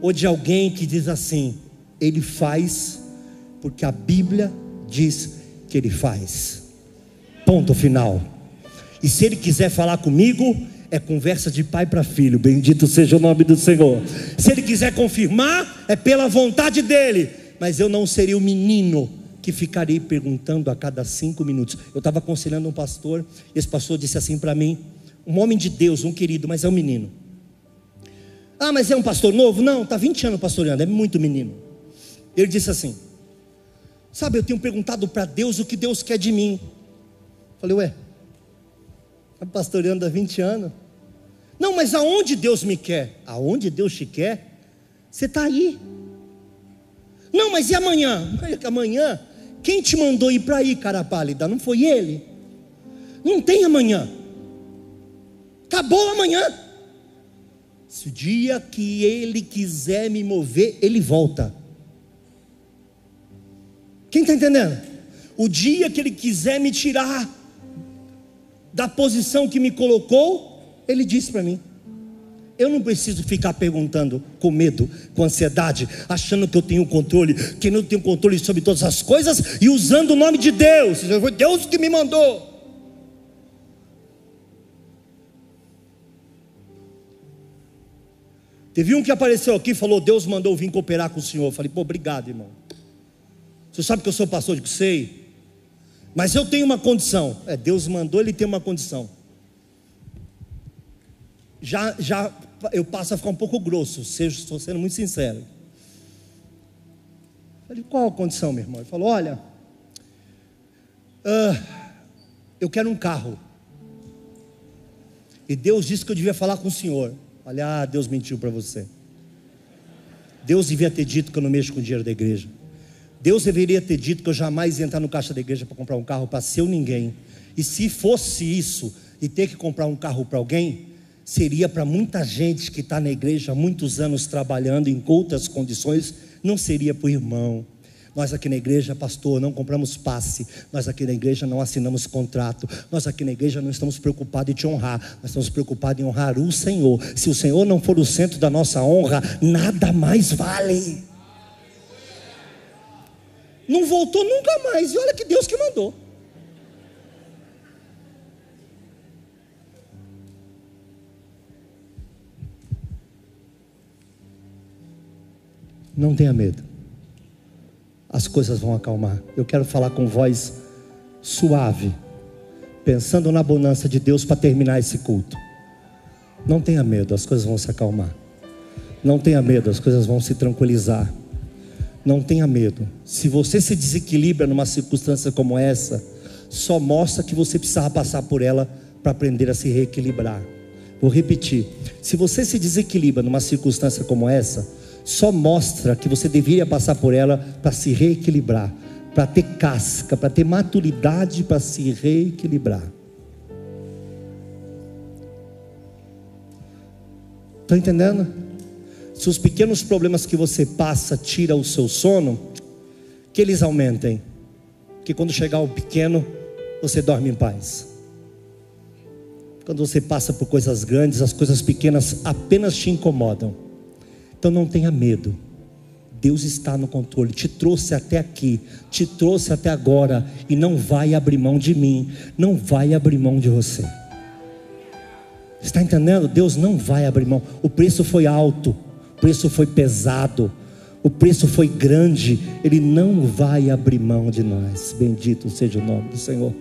A: Ou de alguém que diz assim: ele faz, porque a Bíblia diz que ele faz. Ponto final. E se ele quiser falar comigo, é conversa de pai para filho. Bendito seja o nome do Senhor. Se ele quiser confirmar, é pela vontade dele. Mas eu não seria o menino que ficarei perguntando a cada cinco minutos. Eu estava aconselhando um pastor, e esse pastor disse assim para mim: um homem de Deus, um querido, mas é um menino. Ah, mas é um pastor novo? Não, está 20 anos pastoreando, é muito menino. Ele disse assim: Sabe, eu tenho perguntado para Deus o que Deus quer de mim. Falei, ué, Está pastoreando há 20 anos. Não, mas aonde Deus me quer? Aonde Deus te quer? Você está aí. Não, mas e amanhã? Amanhã, quem te mandou ir para aí, cara pálida? Não foi ele? Não tem amanhã. Acabou amanhã. Se o dia que ele quiser me mover, ele volta. Quem está entendendo? O dia que ele quiser me tirar da posição que me colocou, ele disse para mim: eu não preciso ficar perguntando com medo, com ansiedade, achando que eu tenho controle, que não tenho controle sobre todas as coisas e usando o nome de Deus. Foi Deus que me mandou. Teve um que apareceu aqui e falou: Deus mandou vir cooperar com o senhor. Eu falei: pô, obrigado, irmão. Você sabe que eu sou pastor de sei. Mas eu tenho uma condição. É, Deus mandou, ele tem uma condição. Já, já eu passo a ficar um pouco grosso, seja, estou sendo muito sincero. Falei, qual a condição, meu irmão? Ele falou: olha, uh, eu quero um carro. E Deus disse que eu devia falar com o senhor. Olha, ah, Deus mentiu para você. Deus devia ter dito que eu não mexo com o dinheiro da igreja. Deus deveria ter dito que eu jamais ia entrar no caixa da igreja para comprar um carro para ser ninguém. E se fosse isso, e ter que comprar um carro para alguém, seria para muita gente que está na igreja há muitos anos trabalhando em outras condições, não seria para o irmão. Nós aqui na igreja, pastor, não compramos passe. Nós aqui na igreja não assinamos contrato. Nós aqui na igreja não estamos preocupados em te honrar. Nós estamos preocupados em honrar o Senhor. Se o Senhor não for o centro da nossa honra, nada mais vale. Não voltou nunca mais. E olha que Deus que mandou. Não tenha medo. As coisas vão acalmar. Eu quero falar com voz suave, pensando na bonança de Deus para terminar esse culto. Não tenha medo, as coisas vão se acalmar. Não tenha medo, as coisas vão se tranquilizar. Não tenha medo. Se você se desequilibra numa circunstância como essa, só mostra que você precisava passar por ela para aprender a se reequilibrar. Vou repetir: se você se desequilibra numa circunstância como essa, só mostra que você deveria passar por ela para se reequilibrar, para ter casca, para ter maturidade para se reequilibrar. Estão entendendo? Se os pequenos problemas que você passa tira o seu sono, que eles aumentem. Que quando chegar o pequeno, você dorme em paz. Quando você passa por coisas grandes, as coisas pequenas apenas te incomodam. Então não tenha medo. Deus está no controle, te trouxe até aqui, te trouxe até agora e não vai abrir mão de mim, não vai abrir mão de você. Está entendendo? Deus não vai abrir mão. O preço foi alto, o preço foi pesado, o preço foi grande. Ele não vai abrir mão de nós. Bendito seja o nome do Senhor.